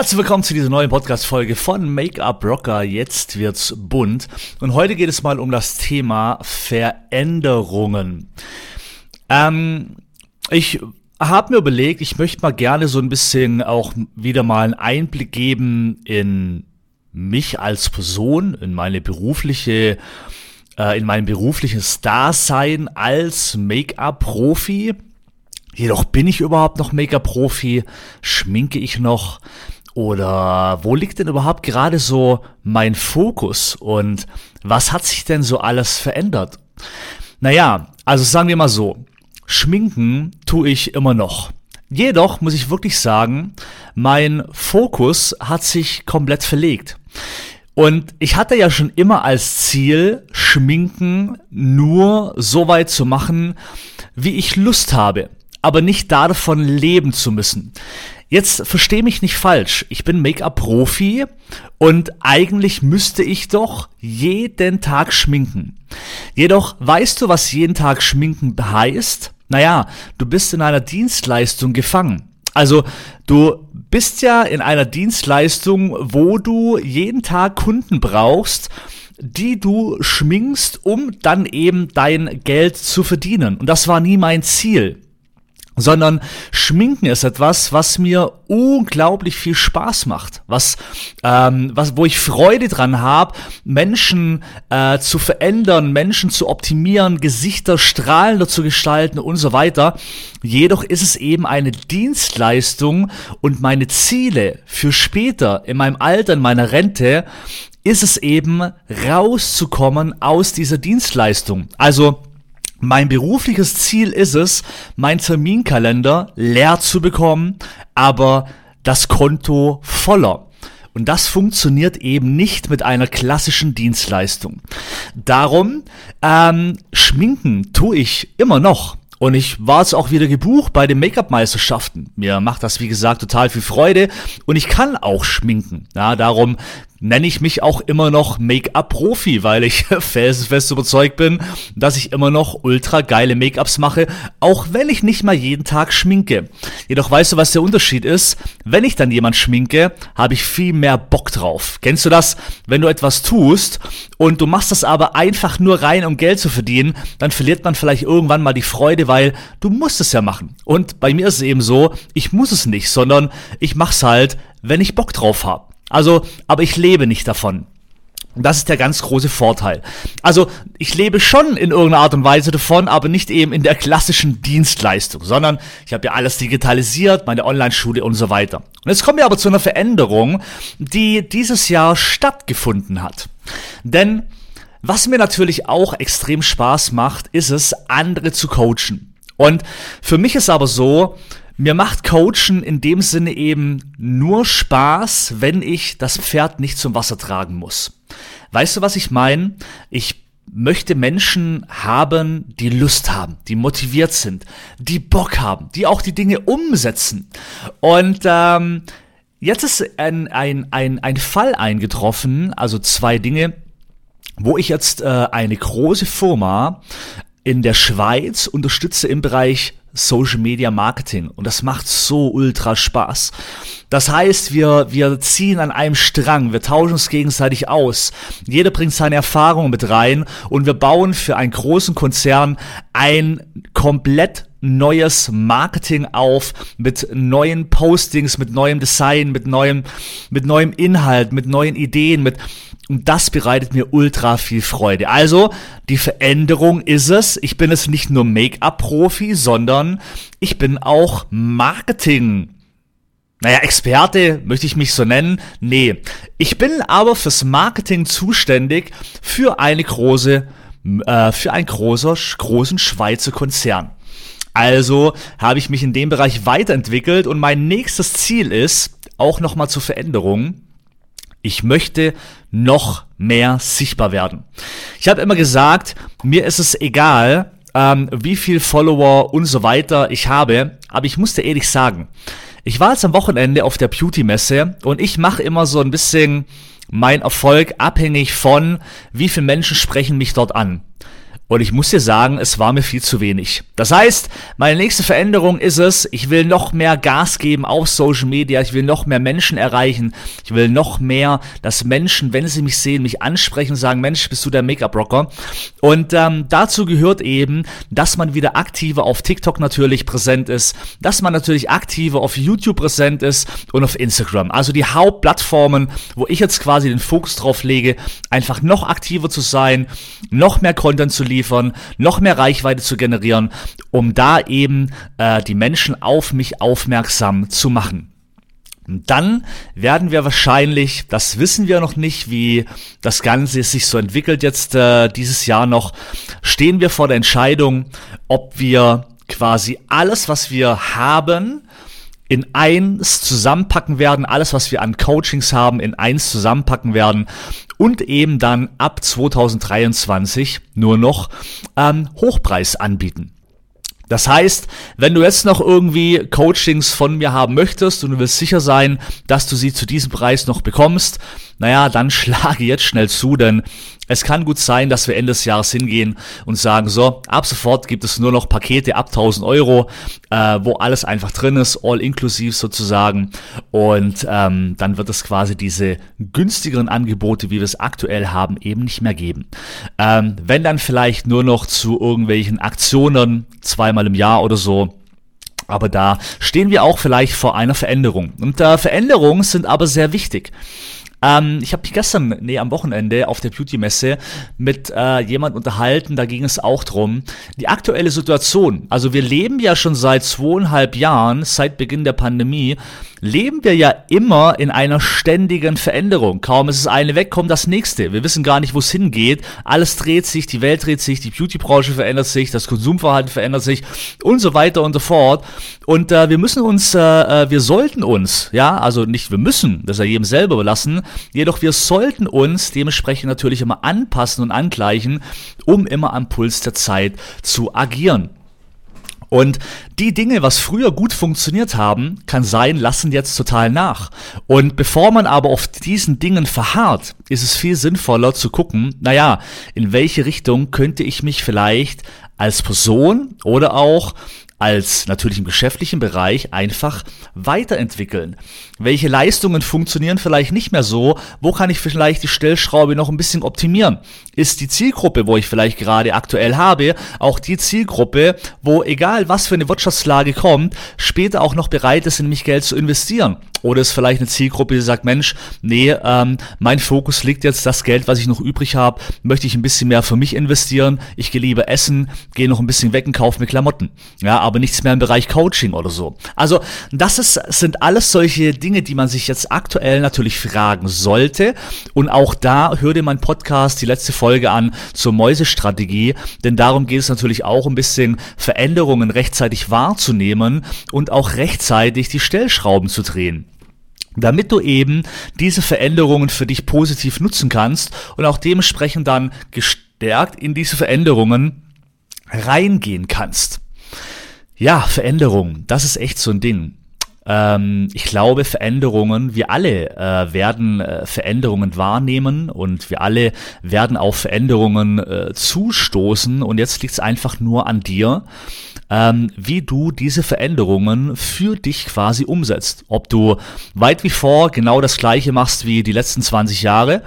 Herzlich willkommen zu dieser neuen Podcast-Folge von Make-up Rocker. Jetzt wird's bunt. Und heute geht es mal um das Thema Veränderungen. Ähm, ich habe mir überlegt, ich möchte mal gerne so ein bisschen auch wieder mal einen Einblick geben in mich als Person, in meine berufliche, äh, in mein berufliches Dasein als Make-up-Profi Jedoch bin ich überhaupt noch Make-up-Profi? Schminke ich noch? Oder wo liegt denn überhaupt gerade so mein Fokus? Und was hat sich denn so alles verändert? Naja, also sagen wir mal so. Schminken tue ich immer noch. Jedoch muss ich wirklich sagen, mein Fokus hat sich komplett verlegt. Und ich hatte ja schon immer als Ziel, Schminken nur so weit zu machen, wie ich Lust habe aber nicht davon leben zu müssen. Jetzt versteh mich nicht falsch. Ich bin Make-up-Profi und eigentlich müsste ich doch jeden Tag schminken. Jedoch weißt du, was jeden Tag schminken heißt? Naja, du bist in einer Dienstleistung gefangen. Also du bist ja in einer Dienstleistung, wo du jeden Tag Kunden brauchst, die du schminkst, um dann eben dein Geld zu verdienen. Und das war nie mein Ziel sondern Schminken ist etwas, was mir unglaublich viel Spaß macht, was, ähm, was wo ich Freude dran habe, Menschen äh, zu verändern, Menschen zu optimieren, Gesichter strahlender zu gestalten und so weiter. Jedoch ist es eben eine Dienstleistung und meine Ziele für später in meinem Alter, in meiner Rente, ist es eben rauszukommen aus dieser Dienstleistung. Also mein berufliches Ziel ist es, mein Terminkalender leer zu bekommen, aber das Konto voller. Und das funktioniert eben nicht mit einer klassischen Dienstleistung. Darum ähm, schminken tue ich immer noch. Und ich war jetzt auch wieder gebucht bei den Make-up-Meisterschaften. Mir macht das, wie gesagt, total viel Freude. Und ich kann auch schminken. Ja, darum nenne ich mich auch immer noch Make-up-Profi, weil ich felsenfest überzeugt bin, dass ich immer noch ultra geile Make-ups mache, auch wenn ich nicht mal jeden Tag schminke. Jedoch weißt du, was der Unterschied ist? Wenn ich dann jemand schminke, habe ich viel mehr Bock drauf. Kennst du das? Wenn du etwas tust und du machst das aber einfach nur rein, um Geld zu verdienen, dann verliert man vielleicht irgendwann mal die Freude, weil du musst es ja machen. Und bei mir ist es eben so, ich muss es nicht, sondern ich mach's halt, wenn ich Bock drauf habe. Also, aber ich lebe nicht davon. Und das ist der ganz große Vorteil. Also, ich lebe schon in irgendeiner Art und Weise davon, aber nicht eben in der klassischen Dienstleistung, sondern ich habe ja alles digitalisiert, meine Online-Schule und so weiter. Und jetzt kommen wir aber zu einer Veränderung, die dieses Jahr stattgefunden hat. Denn was mir natürlich auch extrem Spaß macht, ist es, andere zu coachen. Und für mich ist aber so, mir macht Coachen in dem Sinne eben nur Spaß, wenn ich das Pferd nicht zum Wasser tragen muss. Weißt du, was ich meine? Ich möchte Menschen haben, die Lust haben, die motiviert sind, die Bock haben, die auch die Dinge umsetzen. Und ähm, jetzt ist ein, ein, ein, ein Fall eingetroffen, also zwei Dinge, wo ich jetzt äh, eine große Firma in der Schweiz unterstütze im Bereich Social Media Marketing und das macht so ultra Spaß. Das heißt, wir, wir ziehen an einem Strang, wir tauschen uns gegenseitig aus. Jeder bringt seine Erfahrungen mit rein und wir bauen für einen großen Konzern ein komplett neues Marketing auf mit neuen Postings, mit neuem Design, mit neuem, mit neuem Inhalt, mit neuen Ideen, mit und das bereitet mir ultra viel Freude. Also, die Veränderung ist es, ich bin es nicht nur Make-up-Profi, sondern ich bin auch Marketing. Naja, Experte möchte ich mich so nennen. Nee, ich bin aber fürs Marketing zuständig für eine große, äh, für einen großer, großen Schweizer Konzern. Also habe ich mich in dem Bereich weiterentwickelt und mein nächstes Ziel ist, auch nochmal zur Veränderung, ich möchte noch mehr sichtbar werden. Ich habe immer gesagt, mir ist es egal, ähm, wie viel Follower und so weiter ich habe, aber ich musste ehrlich sagen, ich war jetzt am Wochenende auf der Beauty-Messe und ich mache immer so ein bisschen mein Erfolg abhängig von, wie viele Menschen sprechen mich dort an. Und ich muss dir sagen, es war mir viel zu wenig. Das heißt, meine nächste Veränderung ist es, ich will noch mehr Gas geben auf Social Media, ich will noch mehr Menschen erreichen, ich will noch mehr, dass Menschen, wenn sie mich sehen, mich ansprechen und sagen, Mensch, bist du der Make-up-Rocker? Und ähm, dazu gehört eben, dass man wieder aktiver auf TikTok natürlich präsent ist, dass man natürlich aktiver auf YouTube präsent ist und auf Instagram. Also die Hauptplattformen, wo ich jetzt quasi den Fokus drauf lege, einfach noch aktiver zu sein, noch mehr Content zu liefern, liefern, noch mehr Reichweite zu generieren, um da eben äh, die Menschen auf mich aufmerksam zu machen. Dann werden wir wahrscheinlich, das wissen wir noch nicht, wie das Ganze sich so entwickelt jetzt äh, dieses Jahr noch, stehen wir vor der Entscheidung, ob wir quasi alles, was wir haben, in eins zusammenpacken werden, alles, was wir an Coachings haben, in eins zusammenpacken werden und eben dann ab 2023 nur noch ähm, Hochpreis anbieten. Das heißt, wenn du jetzt noch irgendwie Coachings von mir haben möchtest und du willst sicher sein, dass du sie zu diesem Preis noch bekommst, naja, dann schlage jetzt schnell zu, denn es kann gut sein, dass wir Ende des Jahres hingehen und sagen, so, ab sofort gibt es nur noch Pakete ab 1000 Euro, äh, wo alles einfach drin ist, all inklusiv sozusagen. Und ähm, dann wird es quasi diese günstigeren Angebote, wie wir es aktuell haben, eben nicht mehr geben. Ähm, wenn dann vielleicht nur noch zu irgendwelchen Aktionen, zweimal im Jahr oder so, aber da stehen wir auch vielleicht vor einer Veränderung. Und äh, Veränderungen sind aber sehr wichtig. Ähm, ich habe mich gestern, nee, am Wochenende auf der Beauty-Messe mit äh, jemand unterhalten, da ging es auch drum. Die aktuelle Situation, also wir leben ja schon seit zweieinhalb Jahren, seit Beginn der Pandemie, leben wir ja immer in einer ständigen Veränderung. Kaum ist es eine weg, kommt das nächste. Wir wissen gar nicht, wo es hingeht. Alles dreht sich, die Welt dreht sich, die Beauty-Branche verändert sich, das Konsumverhalten verändert sich und so weiter und so fort. Und äh, wir müssen uns, äh, äh wir sollten uns, ja, also nicht wir müssen, das ist ja jedem selber überlassen, Jedoch wir sollten uns dementsprechend natürlich immer anpassen und angleichen, um immer am Puls der Zeit zu agieren. Und die Dinge, was früher gut funktioniert haben, kann sein, lassen jetzt total nach. Und bevor man aber auf diesen Dingen verharrt, ist es viel sinnvoller zu gucken, naja, in welche Richtung könnte ich mich vielleicht als Person oder auch als natürlich im geschäftlichen Bereich einfach weiterentwickeln. Welche Leistungen funktionieren vielleicht nicht mehr so? Wo kann ich vielleicht die Stellschraube noch ein bisschen optimieren? Ist die Zielgruppe, wo ich vielleicht gerade aktuell habe, auch die Zielgruppe, wo egal was für eine Wirtschaftslage kommt, später auch noch bereit ist, in mich Geld zu investieren? Oder ist vielleicht eine Zielgruppe, die sagt, Mensch, nee, ähm, mein Fokus liegt jetzt, das Geld, was ich noch übrig habe, möchte ich ein bisschen mehr für mich investieren. Ich gehe lieber essen, gehe noch ein bisschen weg und kaufe mir Klamotten. Ja, aber nichts mehr im Bereich Coaching oder so. Also das ist, sind alles solche Dinge, die man sich jetzt aktuell natürlich fragen sollte. Und auch da hör dir mein Podcast, die letzte Folge an zur Mäusestrategie, denn darum geht es natürlich auch ein bisschen Veränderungen rechtzeitig wahrzunehmen und auch rechtzeitig die Stellschrauben zu drehen damit du eben diese Veränderungen für dich positiv nutzen kannst und auch dementsprechend dann gestärkt in diese Veränderungen reingehen kannst. Ja, Veränderungen, das ist echt so ein Ding. Ähm, ich glaube, Veränderungen, wir alle äh, werden äh, Veränderungen wahrnehmen und wir alle werden auf Veränderungen äh, zustoßen und jetzt liegt es einfach nur an dir, ähm, wie du diese Veränderungen für dich quasi umsetzt. Ob du weit wie vor genau das gleiche machst wie die letzten 20 Jahre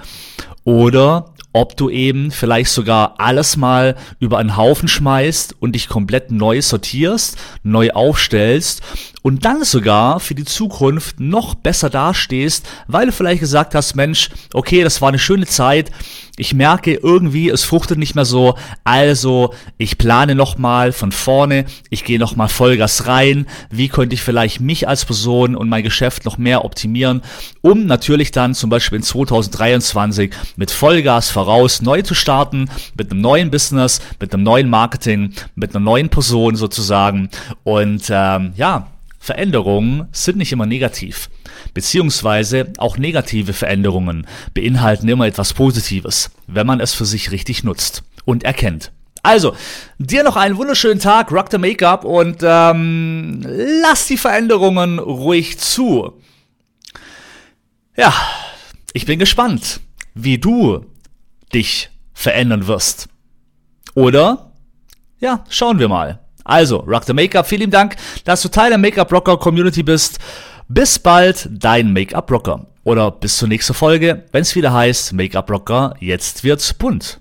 oder ob du eben vielleicht sogar alles mal über einen Haufen schmeißt und dich komplett neu sortierst, neu aufstellst und dann sogar für die Zukunft noch besser dastehst, weil du vielleicht gesagt hast, Mensch, okay, das war eine schöne Zeit, ich merke irgendwie, es fruchtet nicht mehr so, also ich plane nochmal von vorne, ich gehe nochmal Vollgas rein, wie könnte ich vielleicht mich als Person und mein Geschäft noch mehr optimieren, um natürlich dann zum Beispiel in 2023 mit Vollgas voraus neu zu starten, mit einem neuen Business, mit einem neuen Marketing, mit einer neuen Person sozusagen. Und ähm, ja, Veränderungen sind nicht immer negativ. Beziehungsweise auch negative Veränderungen beinhalten immer etwas Positives, wenn man es für sich richtig nutzt und erkennt. Also, dir noch einen wunderschönen Tag, rock the Make-up und ähm, lass die Veränderungen ruhig zu. Ja, ich bin gespannt, wie du dich verändern wirst. Oder, ja, schauen wir mal. Also, Rock the Make-up, vielen Dank, dass du Teil der Make-up-Rocker-Community bist. Bis bald, dein Make-up-Rocker. Oder bis zur nächsten Folge, wenn es wieder heißt Make-up-Rocker, jetzt wird's bunt.